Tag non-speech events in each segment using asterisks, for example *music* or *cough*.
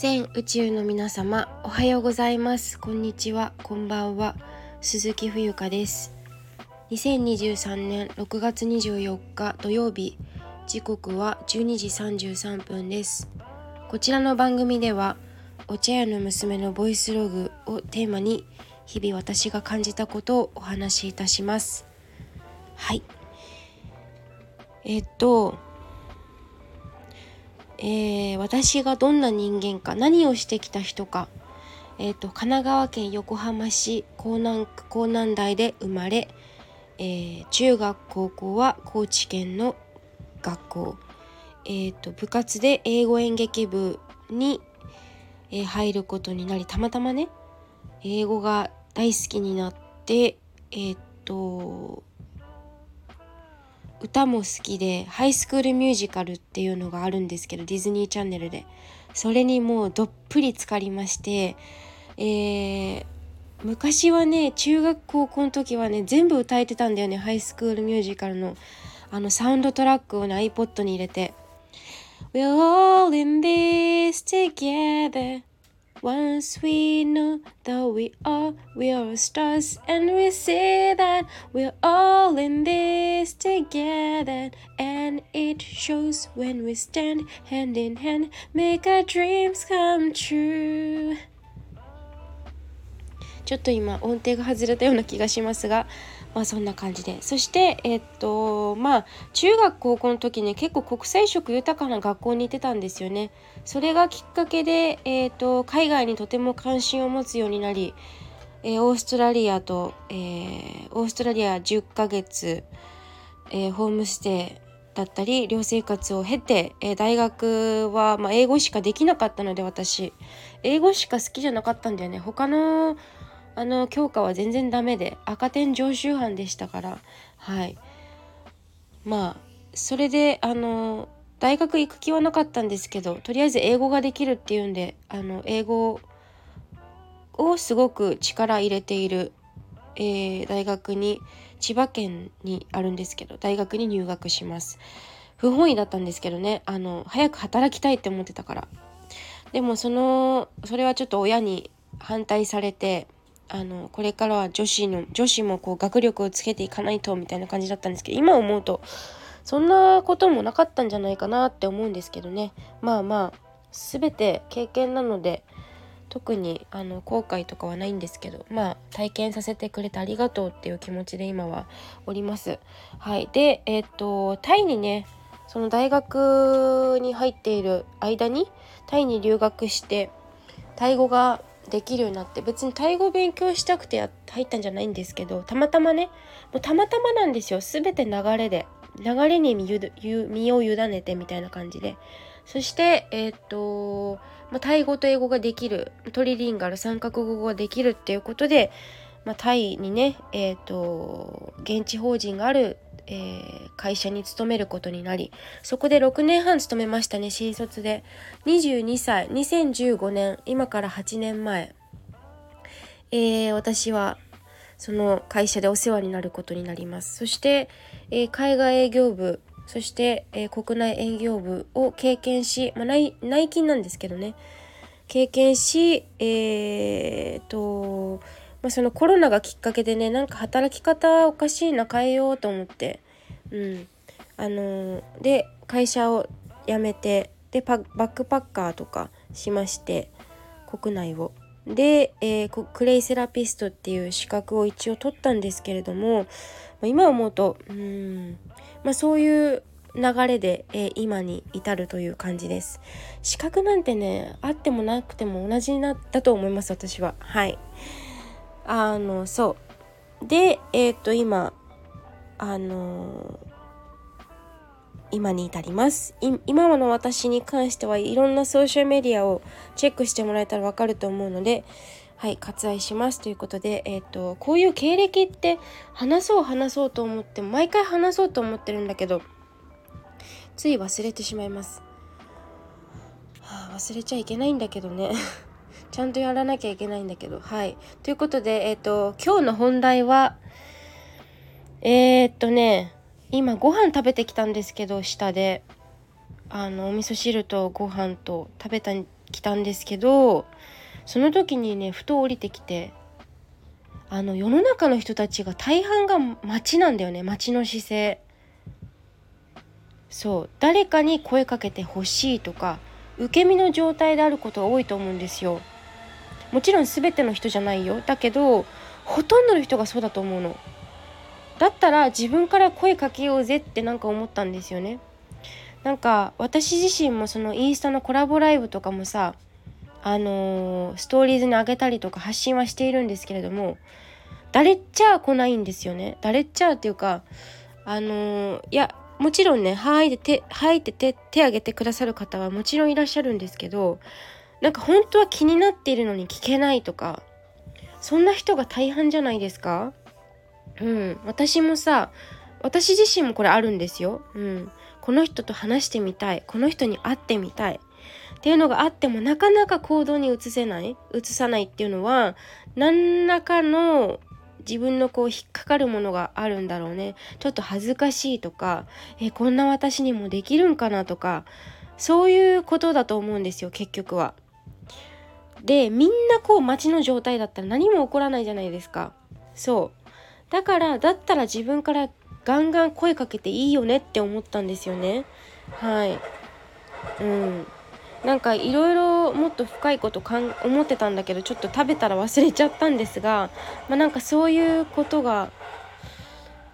全宇宙の皆様おはようございます。こんにちは。こんばんは。鈴木冬香です。2023年6月24日土曜日時刻は12時33分です。こちらの番組ではお茶屋の娘のボイスログをテーマに日々私が感じたことをお話しいたします。はい。えっとえー、私がどんな人間か何をしてきた人か、えーと、神奈川県横浜市港南区港南台で生まれ、えー、中学高校は高知県の学校、えーと、部活で英語演劇部に、えー、入ることになりたまたまね英語が大好きになってえっ、と歌も好きでハイスクールミュージカルっていうのがあるんですけどディズニーチャンネルで。それにもうどっぷり浸かりましてえー、昔はね中学高校の時はね全部歌えてたんだよねハイスクールミュージカルのあのサウンドトラックをね iPod に入れて。We're all in this together. Once we know that we are, we are stars, and we see that we're all in this together. And it shows when we stand hand in hand, make our dreams come true. ちょっと今音程が外れたような気がしますが、まあそんな感じでそしてえっとまあ中学高校の時に結構国際色豊かな学校に行ってたんですよねそれがきっかけで、えっと海外にとても関心を持つようになり、えー、オーストラリアと、えー、オーストラリア10ヶ月、えー、ホームステイだったり寮生活を経て、えー、大学は、まあ、英語しかできなかったので私。英語しか好きじゃなかったんだよね。他のあの教科は全然ダメで赤点常習犯でしたから。はい。まあそれであの大学行く気はなかったんですけどとりあえず英語ができるっていうんであの英語をすごく力入れている、えー、大学に千葉県にあるんですけど大学に入学します。不本意だったんですけどね。あの早く働きたいって思ってたから。でもそのそれはちょっと親に反対されてあのこれからは女子の女子もこう学力をつけていかないとみたいな感じだったんですけど今思うとそんなこともなかったんじゃないかなって思うんですけどね。まあまあ全て経験なので特にあの後悔とかはないんですけどまあ体験させてくれてありがとうっていう気持ちで今はおります。はい。でえっ、とタイにねその大学に入っている間にタイに留学してタイ語ができるようになって別にタイ語勉強したくて入ったんじゃないんですけどたまたまねもうたまたまなんですよ。全て流れで流れに身を委ねてみたいな感じで。そしてえっ、と、まあ、タイ語と英語ができるトリリンガル三角語ができるっていうことで、まあ、タイにねえっ、と現地法人があるえー、会社に勤めることになりそこで6年半勤めましたね新卒で。22歳2015年今から8年前、えー、私はその会社でお世話になることになります。そして、えー、海外営業部そして、え国内営業部を経験し、まあ、内内勤なんですけどね。経験しえー、とまあ、そのコロナがきっかけでねなんか働き方おかしいな変えようと思って。うん。あのー、で会社を辞めてでバックパッカーとかしまして国内を。で、えー、クレイセラピストっていう資格を一応取ったんですけれども、今思うとうん、まあ、そういう流れで、えー、今に至るという感じです。資格なんてねあってもなくても同じになだと思います私は。はい。あのそう。でえっ、と今あの今に至ります今の私に関してはいろんなソーシャルメディアをチェックしてもらえたらわかると思うのではい割愛しますということでえっ、ー、とこういう経歴って話そう話そうと思って毎回話そうと思ってるんだけどつい忘れてしまいます、はあ、忘れちゃいけないんだけどね *laughs* ちゃんとやらなきゃいけないんだけど。はい。ということで、えっ、ー、と、今日の本題は、えー、っとね、今ご飯食べてきたんですけど、下で。あの、お味噌汁とご飯と食べたきたんですけどその時にねふと降りてきてあの世の中の人たちが大半が街なんだよね。街の姿勢。そう。誰かに声かけてほしいとか受け身の状態であることが多いと思うんですよ。もちろん全ての人じゃないよ。だけどほとんどの人がそうだと思うの。だったら自分から声かけようぜってなんか思ったんですよね。なんか私自身もそのインスタのコラボライブとかもさあのー、ストーリーズに上げたりとか発信はしているんですけれども誰っちゃ来ないんですよね。誰っちゃっていうかあのー、いやもちろんねはいで手はいって手手挙げてくださる方はもちろんいらっしゃるんですけどなんか本当は気になっているのに聞けないとかそんな人が大半じゃないですか？うん。私もさ私自身もこれあるんですよ。うん、この人と話してみたい。この人に会ってみたい。っていうのがあってもなかなか行動に移せない。移さないっていうのは何らかの自分のこう引っかかるものがあるんだろうね。ちょっと恥ずかしいとかえこんな私にもできるんかなとかそういうことだと思うんですよ結局は。でみんなこう街の状態だったら何も起こらないじゃないですか。そう。だからだったら自分からガンガン声かけていいよねって思ったんですよね。はい。うん。なんかいろいろもっと深いことかん思ってたんだけどちょっと食べたら忘れちゃったんですがまあなんかそういうことが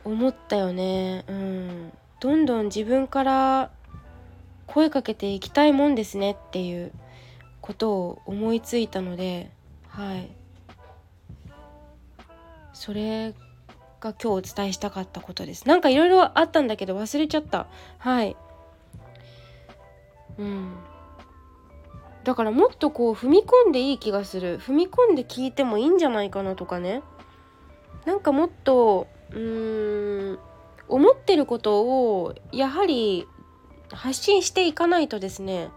思ったよね。うん。どんどん自分から声かけていきたいもんですねっていうことを思いついたのではい。それが今日お伝えしたかったことです。なんかいろいろあったんだけど忘れちゃった。はい。うん。だからもっとこう踏み込んでいい気がする。踏み込んで聞いてもいいんじゃないかなとかね。なんかもっとうーん思ってることをやはり発信していかないとですね。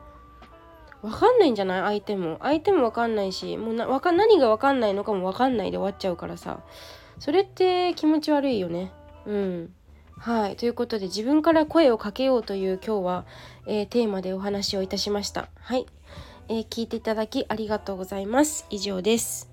分かんないんじゃない？相手も。相手も分かんないしもうなわか何が分かんないのかも分かんないで終わっちゃうからさ。それって気持ち悪いよね。うん。はい。ということで自分から声をかけようという今日は、えー、テーマでお話をいたしました。はい。えー、聞いていただきありがとうございます。以上です。